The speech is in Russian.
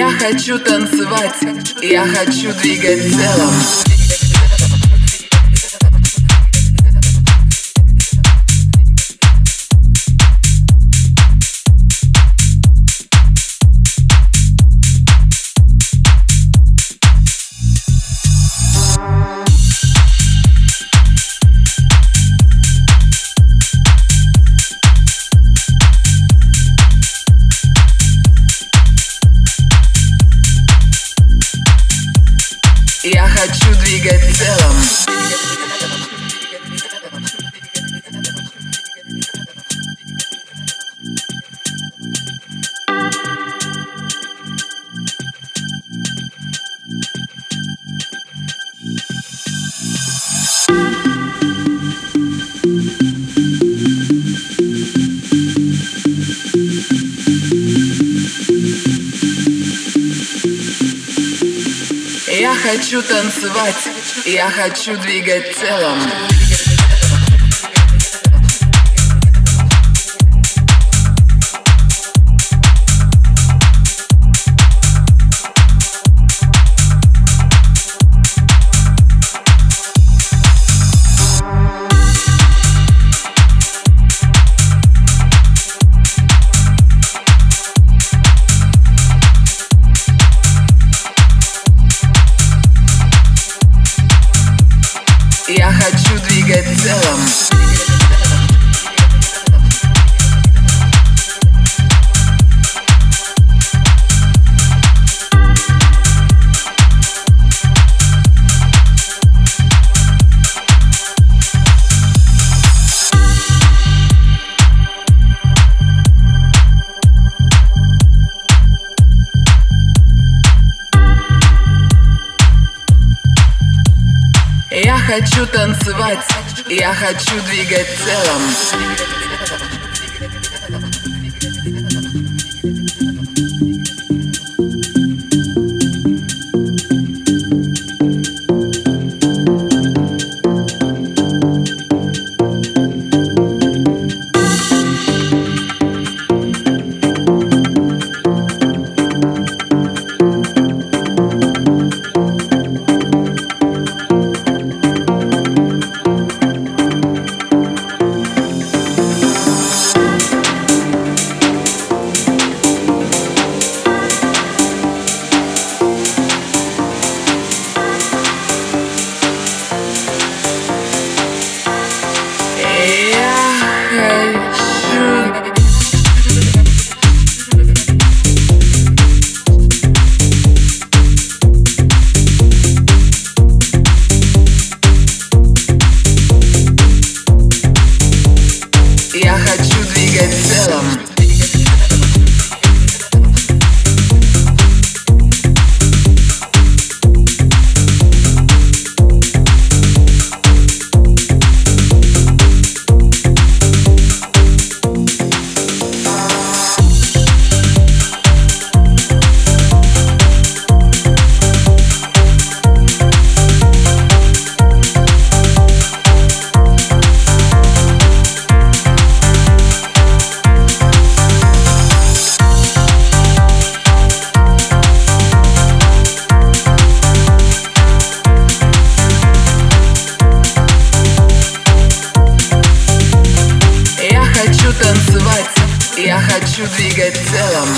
Я хочу танцевать, я хочу двигать телом. Хочу танцевать, я хочу двигать телом. Хочу танцевать, я хочу двигать телом. Я хочу двигать телом.